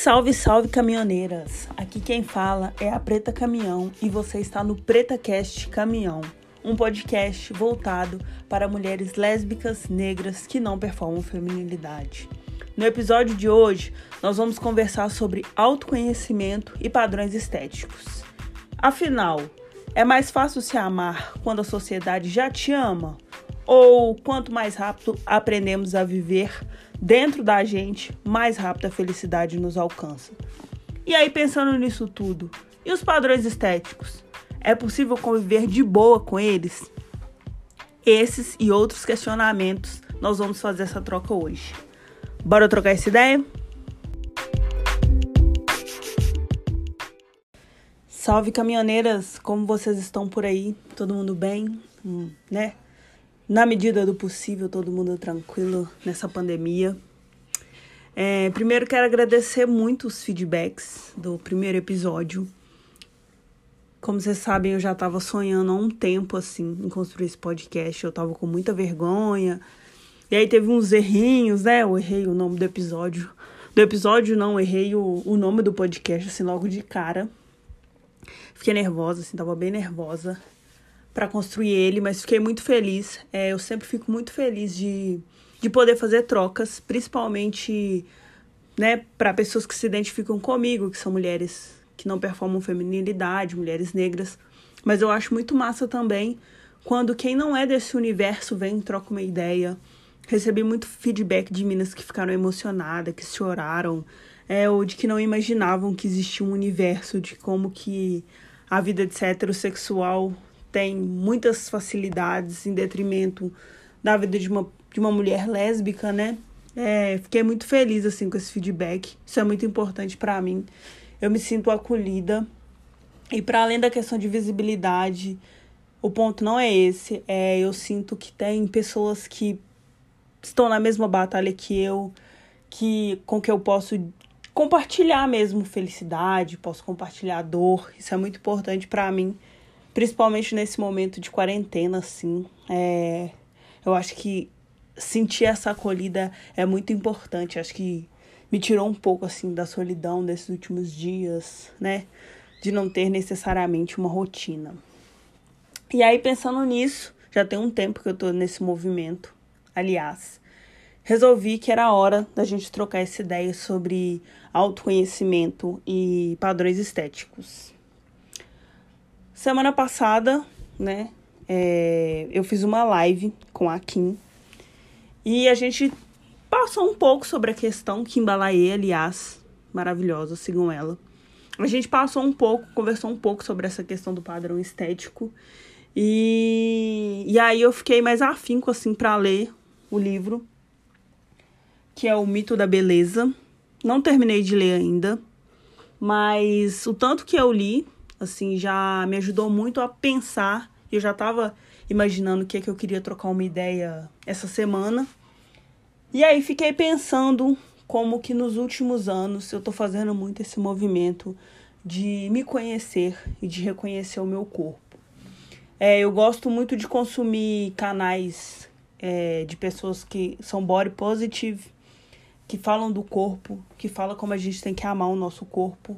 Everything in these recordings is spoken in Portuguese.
Salve, salve caminhoneiras! Aqui quem fala é a Preta Caminhão e você está no PretaCast Caminhão, um podcast voltado para mulheres lésbicas negras que não performam feminilidade. No episódio de hoje, nós vamos conversar sobre autoconhecimento e padrões estéticos. Afinal, é mais fácil se amar quando a sociedade já te ama? Ou quanto mais rápido aprendemos a viver dentro da gente, mais rápido a felicidade nos alcança. E aí, pensando nisso tudo, e os padrões estéticos? É possível conviver de boa com eles? Esses e outros questionamentos nós vamos fazer essa troca hoje. Bora trocar essa ideia? Salve caminhoneiras, como vocês estão por aí? Todo mundo bem? Hum, né? Na medida do possível, todo mundo tranquilo nessa pandemia. É, primeiro quero agradecer muito os feedbacks do primeiro episódio. Como vocês sabem, eu já estava sonhando há um tempo assim em construir esse podcast. Eu estava com muita vergonha. E aí teve uns errinhos, né? Eu errei o nome do episódio. Do episódio, não, errei o, o nome do podcast, assim, logo de cara. Fiquei nervosa, assim, tava bem nervosa para construir ele, mas fiquei muito feliz. É, eu sempre fico muito feliz de, de poder fazer trocas, principalmente né, para pessoas que se identificam comigo, que são mulheres que não performam feminilidade, mulheres negras. Mas eu acho muito massa também quando quem não é desse universo vem e troca uma ideia. Recebi muito feedback de meninas que ficaram emocionadas, que choraram, é, ou de que não imaginavam que existia um universo de como que a vida de heterossexual tem muitas facilidades em detrimento da vida de uma, de uma mulher lésbica, né? É, fiquei muito feliz assim com esse feedback. Isso é muito importante para mim. Eu me sinto acolhida. E para além da questão de visibilidade, o ponto não é esse. É, eu sinto que tem pessoas que estão na mesma batalha que eu, que com que eu posso compartilhar mesmo felicidade, posso compartilhar dor. Isso é muito importante para mim principalmente nesse momento de quarentena, assim. É, eu acho que sentir essa acolhida é muito importante. Acho que me tirou um pouco, assim, da solidão desses últimos dias, né? De não ter necessariamente uma rotina. E aí, pensando nisso, já tem um tempo que eu tô nesse movimento. Aliás, resolvi que era hora da gente trocar essa ideia sobre autoconhecimento e padrões estéticos. Semana passada, né, é, eu fiz uma live com a Kim e a gente passou um pouco sobre a questão Kim Balaê, aliás, maravilhosa, sigam ela. A gente passou um pouco, conversou um pouco sobre essa questão do padrão estético e, e aí eu fiquei mais afinco assim para ler o livro, que é o Mito da Beleza. Não terminei de ler ainda, mas o tanto que eu li assim, já me ajudou muito a pensar. Eu já estava imaginando o que é que eu queria trocar uma ideia essa semana. E aí fiquei pensando como que nos últimos anos eu estou fazendo muito esse movimento de me conhecer e de reconhecer o meu corpo. É, eu gosto muito de consumir canais é, de pessoas que são body positive, que falam do corpo, que falam como a gente tem que amar o nosso corpo,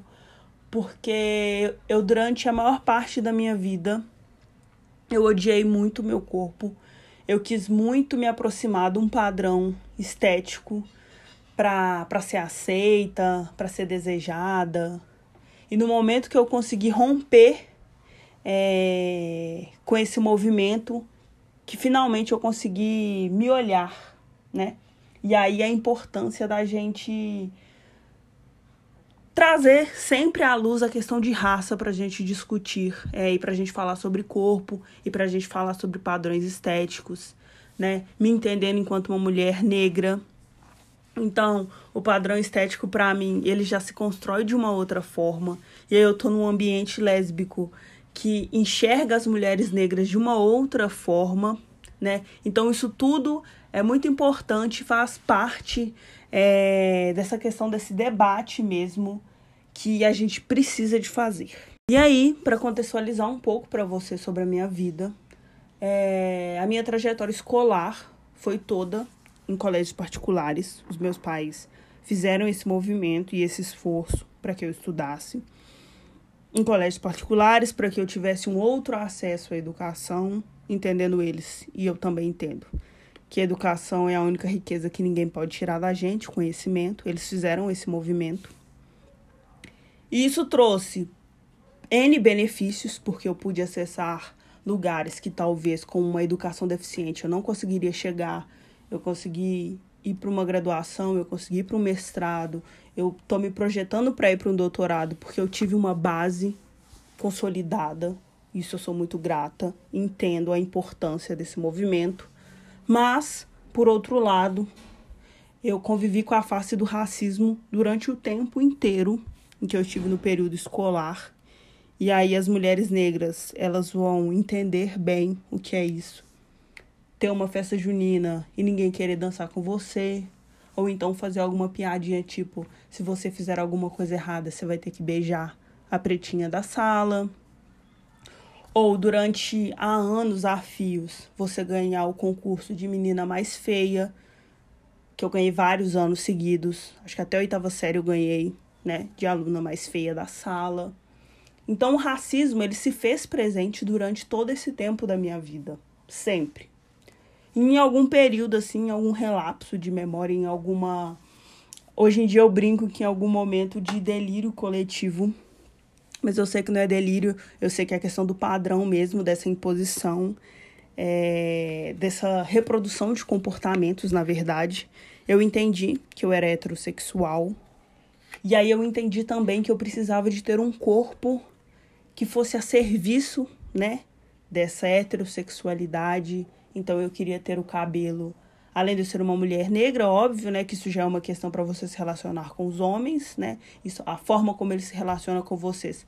porque eu durante a maior parte da minha vida eu odiei muito meu corpo. Eu quis muito me aproximar de um padrão estético para ser aceita, para ser desejada. E no momento que eu consegui romper é, com esse movimento, que finalmente eu consegui me olhar, né? E aí a importância da gente trazer sempre à luz a questão de raça para a gente discutir é, e para a gente falar sobre corpo e para a gente falar sobre padrões estéticos, né? Me entendendo enquanto uma mulher negra. Então, o padrão estético para mim, ele já se constrói de uma outra forma. E aí eu tô num ambiente lésbico que enxerga as mulheres negras de uma outra forma, né? Então, isso tudo é muito importante, faz parte é, dessa questão desse debate mesmo que a gente precisa de fazer. E aí, para contextualizar um pouco para você sobre a minha vida, é, a minha trajetória escolar foi toda em colégios particulares. Os meus pais fizeram esse movimento e esse esforço para que eu estudasse em colégios particulares, para que eu tivesse um outro acesso à educação, entendendo eles, e eu também entendo que educação é a única riqueza que ninguém pode tirar da gente, conhecimento. Eles fizeram esse movimento. E isso trouxe N benefícios, porque eu pude acessar lugares que talvez com uma educação deficiente eu não conseguiria chegar. Eu consegui ir para uma graduação, eu consegui ir para um mestrado, eu estou me projetando para ir para um doutorado, porque eu tive uma base consolidada. Isso eu sou muito grata, entendo a importância desse movimento. Mas, por outro lado, eu convivi com a face do racismo durante o tempo inteiro em que eu estive no período escolar. E aí as mulheres negras, elas vão entender bem o que é isso. Ter uma festa junina e ninguém querer dançar com você, ou então fazer alguma piadinha tipo, se você fizer alguma coisa errada, você vai ter que beijar a pretinha da sala ou durante há anos a fios você ganhar o concurso de menina mais feia, que eu ganhei vários anos seguidos, acho que até a oitava série eu ganhei, né, de aluna mais feia da sala. Então o racismo ele se fez presente durante todo esse tempo da minha vida, sempre. Em algum período assim, em algum relapso de memória, em alguma Hoje em dia eu brinco que em algum momento de delírio coletivo mas eu sei que não é delírio, eu sei que é a questão do padrão mesmo, dessa imposição, é, dessa reprodução de comportamentos, na verdade. Eu entendi que eu era heterossexual. E aí eu entendi também que eu precisava de ter um corpo que fosse a serviço, né, dessa heterossexualidade. Então eu queria ter o cabelo além de ser uma mulher negra, óbvio, né, que isso já é uma questão para você se relacionar com os homens, né? Isso, a forma como ele se relaciona com vocês,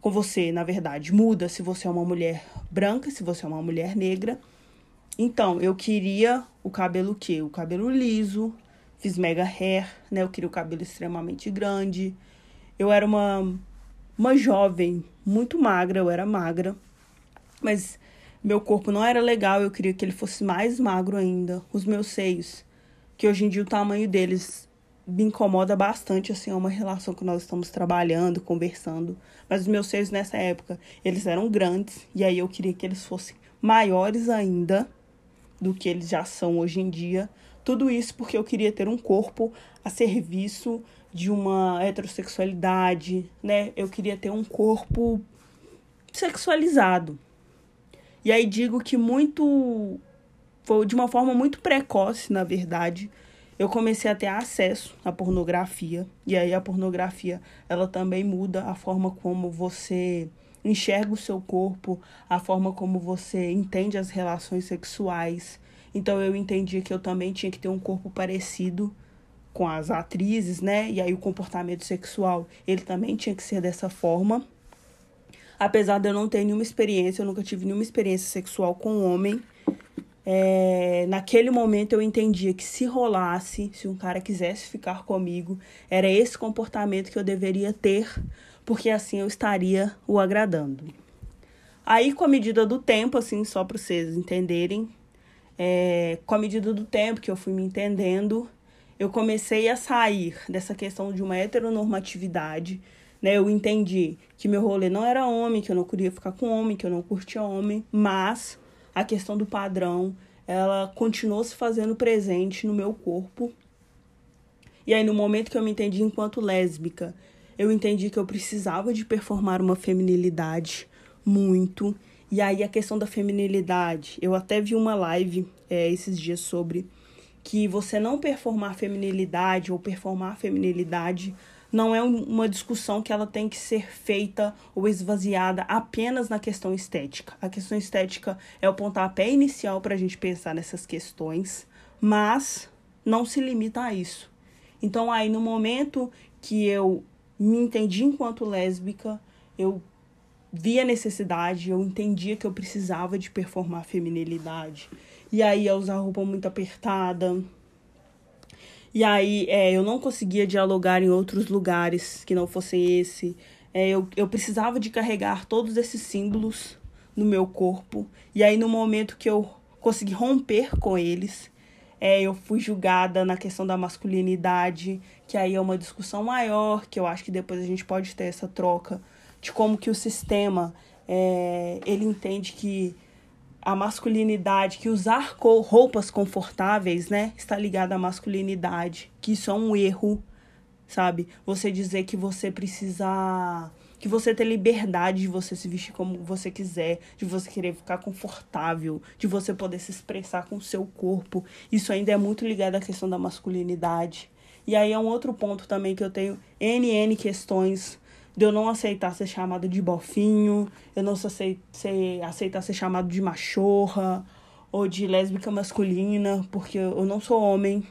com você, na verdade, muda se você é uma mulher branca, se você é uma mulher negra. Então, eu queria o cabelo que? O cabelo liso, fiz mega hair, né? Eu queria o cabelo extremamente grande. Eu era uma uma jovem muito magra, eu era magra, mas meu corpo não era legal, eu queria que ele fosse mais magro ainda. Os meus seios, que hoje em dia o tamanho deles me incomoda bastante, assim, é uma relação que nós estamos trabalhando, conversando. Mas os meus seios nessa época, eles eram grandes, e aí eu queria que eles fossem maiores ainda do que eles já são hoje em dia. Tudo isso porque eu queria ter um corpo a serviço de uma heterossexualidade, né? Eu queria ter um corpo sexualizado. E aí digo que muito. Foi de uma forma muito precoce, na verdade. Eu comecei a ter acesso à pornografia. E aí a pornografia, ela também muda a forma como você enxerga o seu corpo, a forma como você entende as relações sexuais. Então eu entendi que eu também tinha que ter um corpo parecido com as atrizes, né? E aí o comportamento sexual, ele também tinha que ser dessa forma. Apesar de eu não ter nenhuma experiência, eu nunca tive nenhuma experiência sexual com homem. É, naquele momento eu entendia que se rolasse, se um cara quisesse ficar comigo, era esse comportamento que eu deveria ter, porque assim eu estaria o agradando. Aí, com a medida do tempo, assim, só para vocês entenderem, é, com a medida do tempo que eu fui me entendendo, eu comecei a sair dessa questão de uma heteronormatividade né? Eu entendi que meu rolê não era homem, que eu não queria ficar com homem, que eu não curtia homem, mas a questão do padrão, ela continuou se fazendo presente no meu corpo. E aí no momento que eu me entendi enquanto lésbica, eu entendi que eu precisava de performar uma feminilidade muito. E aí a questão da feminilidade, eu até vi uma live é, esses dias sobre que você não performar feminilidade ou performar feminilidade não é uma discussão que ela tem que ser feita ou esvaziada apenas na questão estética. A questão estética é o pontapé inicial para a gente pensar nessas questões, mas não se limita a isso. Então, aí, no momento que eu me entendi enquanto lésbica, eu vi a necessidade, eu entendia que eu precisava de performar feminilidade. E aí, eu usar roupa muito apertada, e aí é, eu não conseguia dialogar em outros lugares que não fossem esse. É, eu, eu precisava de carregar todos esses símbolos no meu corpo. E aí no momento que eu consegui romper com eles, é, eu fui julgada na questão da masculinidade, que aí é uma discussão maior, que eu acho que depois a gente pode ter essa troca de como que o sistema é, ele entende que a masculinidade, que usar roupas confortáveis, né, está ligado à masculinidade, que isso é um erro, sabe? Você dizer que você precisa que você ter liberdade de você se vestir como você quiser, de você querer ficar confortável, de você poder se expressar com o seu corpo. Isso ainda é muito ligado à questão da masculinidade. E aí é um outro ponto também que eu tenho NN questões de eu não aceitar ser chamado de bofinho, eu não aceitar ser chamado de machorra ou de lésbica masculina, porque eu não sou homem,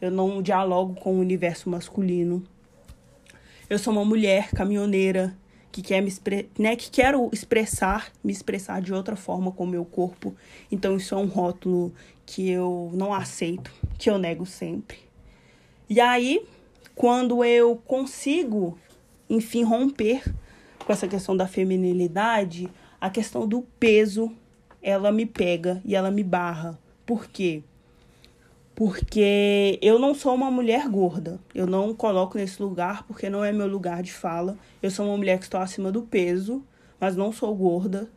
eu não dialogo com o universo masculino. Eu sou uma mulher caminhoneira que quer me né, que quero expressar, me expressar de outra forma com o meu corpo. Então isso é um rótulo que eu não aceito, que eu nego sempre. E aí, quando eu consigo, enfim, romper com essa questão da feminilidade, a questão do peso, ela me pega e ela me barra. Por quê? porque eu não sou uma mulher gorda. Eu não coloco nesse lugar porque não é meu lugar de fala. Eu sou uma mulher que estou acima do peso, mas não sou gorda.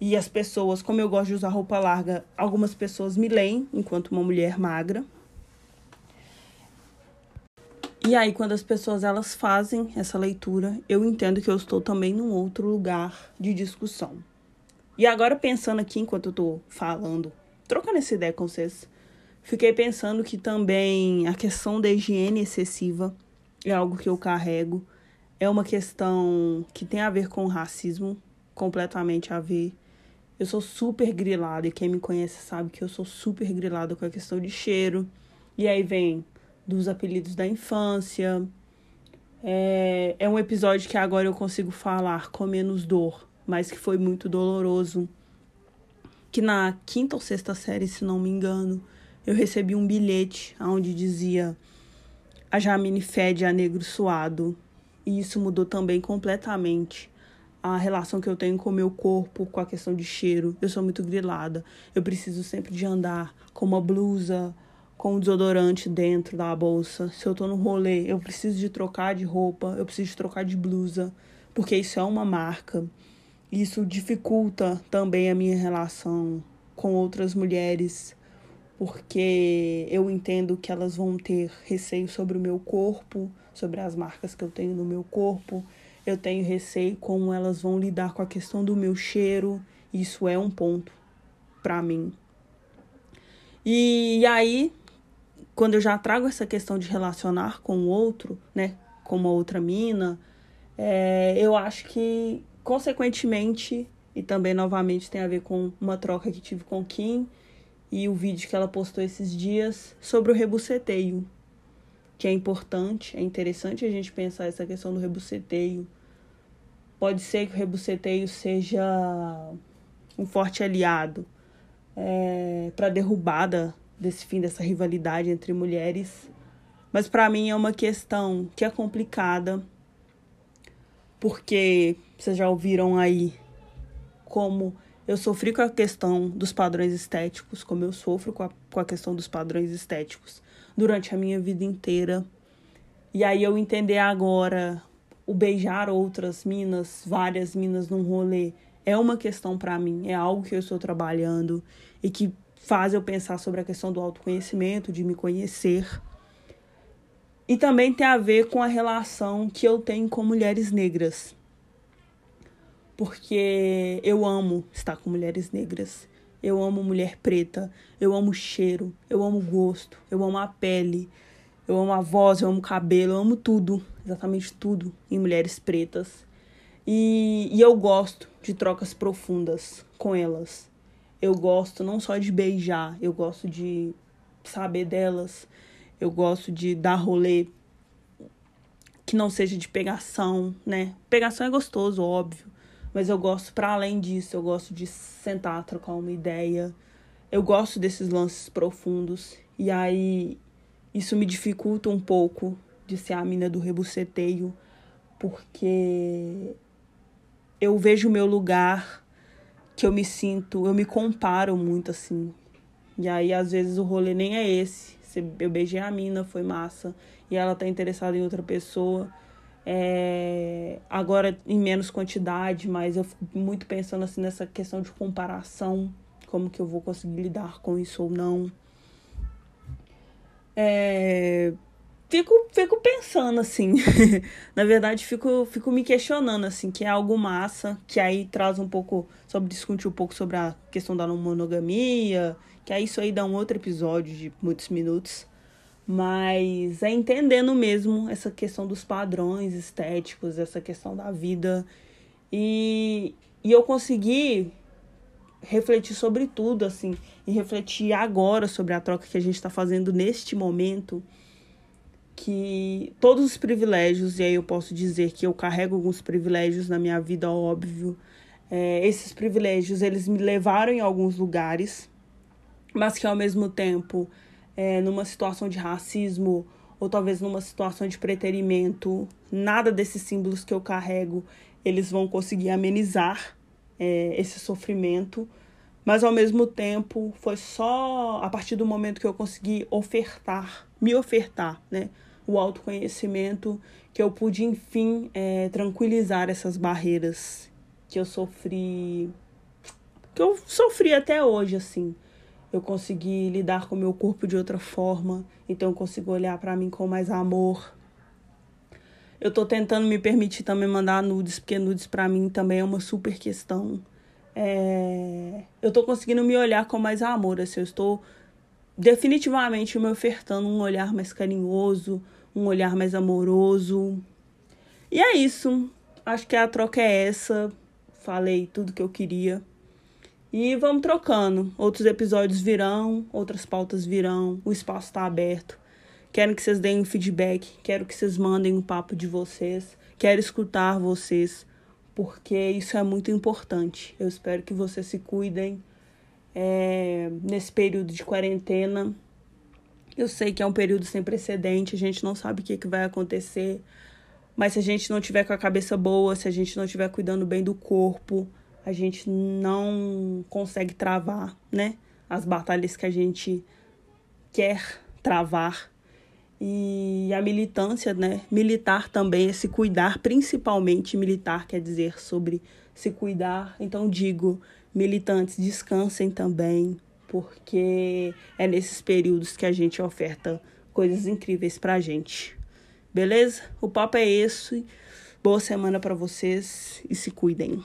E as pessoas, como eu gosto de usar roupa larga, algumas pessoas me leem enquanto uma mulher magra. E aí, quando as pessoas elas fazem essa leitura, eu entendo que eu estou também num outro lugar de discussão. E agora, pensando aqui enquanto eu estou falando, trocando essa ideia com vocês, Fiquei pensando que também a questão da higiene excessiva é algo que eu carrego. É uma questão que tem a ver com racismo, completamente a ver. Eu sou super grilada e quem me conhece sabe que eu sou super grilada com a questão de cheiro. E aí vem dos apelidos da infância. É, é um episódio que agora eu consigo falar com menos dor, mas que foi muito doloroso. Que na quinta ou sexta série, se não me engano, eu recebi um bilhete onde dizia a Jamine fede a negro suado. E isso mudou também completamente a relação que eu tenho com o meu corpo, com a questão de cheiro. Eu sou muito grilada. Eu preciso sempre de andar com uma blusa, com um desodorante dentro da bolsa. Se eu tô no rolê, eu preciso de trocar de roupa, eu preciso de trocar de blusa, porque isso é uma marca. Isso dificulta também a minha relação com outras mulheres porque eu entendo que elas vão ter receio sobre o meu corpo, sobre as marcas que eu tenho no meu corpo. Eu tenho receio como elas vão lidar com a questão do meu cheiro. Isso é um ponto para mim. E aí, quando eu já trago essa questão de relacionar com o outro, né, com uma outra mina, é, eu acho que, consequentemente, e também novamente tem a ver com uma troca que tive com Kim, e o vídeo que ela postou esses dias sobre o rebuceteio, que é importante, é interessante a gente pensar essa questão do rebuceteio. Pode ser que o rebuceteio seja um forte aliado é, para derrubada desse fim dessa rivalidade entre mulheres, mas para mim é uma questão que é complicada, porque vocês já ouviram aí como eu sofri com a questão dos padrões estéticos, como eu sofro com a, com a questão dos padrões estéticos durante a minha vida inteira. E aí eu entender agora o beijar outras minas, várias minas num rolê, é uma questão para mim, é algo que eu estou trabalhando e que faz eu pensar sobre a questão do autoconhecimento, de me conhecer. E também tem a ver com a relação que eu tenho com mulheres negras porque eu amo estar com mulheres negras. Eu amo mulher preta, eu amo cheiro, eu amo gosto, eu amo a pele, eu amo a voz, eu amo o cabelo, eu amo tudo, exatamente tudo em mulheres pretas. E, e eu gosto de trocas profundas com elas. Eu gosto não só de beijar, eu gosto de saber delas, eu gosto de dar rolê que não seja de pegação, né? Pegação é gostoso, óbvio. Mas eu gosto, para além disso, eu gosto de sentar, trocar uma ideia. Eu gosto desses lances profundos. E aí, isso me dificulta um pouco de ser a mina do rebuceteio, porque eu vejo o meu lugar, que eu me sinto, eu me comparo muito assim, E aí, às vezes, o rolê nem é esse. Eu beijei a mina, foi massa. E ela tá interessada em outra pessoa. É... Agora em menos quantidade, mas eu fico muito pensando assim nessa questão de comparação. Como que eu vou conseguir lidar com isso ou não. É fico, fico pensando, assim. Na verdade, fico, fico me questionando, assim, que é algo massa, que aí traz um pouco, sobre discutir um pouco sobre a questão da monogamia, que aí isso aí dá um outro episódio de muitos minutos. Mas é entendendo mesmo essa questão dos padrões estéticos, essa questão da vida. E, e eu consegui refletir sobre tudo, assim, e refletir agora sobre a troca que a gente está fazendo neste momento que todos os privilégios, e aí eu posso dizer que eu carrego alguns privilégios na minha vida, óbvio. É, esses privilégios, eles me levaram em alguns lugares, mas que ao mesmo tempo, é, numa situação de racismo, ou talvez numa situação de preterimento, nada desses símbolos que eu carrego, eles vão conseguir amenizar é, esse sofrimento. Mas ao mesmo tempo, foi só a partir do momento que eu consegui ofertar, me ofertar, né? O autoconhecimento, que eu pude, enfim, é, tranquilizar essas barreiras que eu sofri. que eu sofri até hoje, assim. Eu consegui lidar com o meu corpo de outra forma, então eu consigo olhar para mim com mais amor. Eu tô tentando me permitir também mandar nudes, porque nudes para mim também é uma super questão. É... Eu tô conseguindo me olhar com mais amor, assim, eu estou definitivamente me ofertando um olhar mais carinhoso, um olhar mais amoroso. E é isso. Acho que a troca é essa. Falei tudo que eu queria. E vamos trocando. Outros episódios virão, outras pautas virão. O espaço está aberto. Quero que vocês deem um feedback. Quero que vocês mandem um papo de vocês. Quero escutar vocês. Porque isso é muito importante. Eu espero que vocês se cuidem é, nesse período de quarentena. Eu sei que é um período sem precedente, a gente não sabe o que, que vai acontecer, mas se a gente não tiver com a cabeça boa, se a gente não estiver cuidando bem do corpo, a gente não consegue travar, né? As batalhas que a gente quer travar. E a militância, né? Militar também é se cuidar, principalmente militar quer dizer sobre se cuidar. Então digo, militantes, descansem também, porque é nesses períodos que a gente oferta coisas incríveis pra gente. Beleza? O papo é esse. Boa semana para vocês e se cuidem.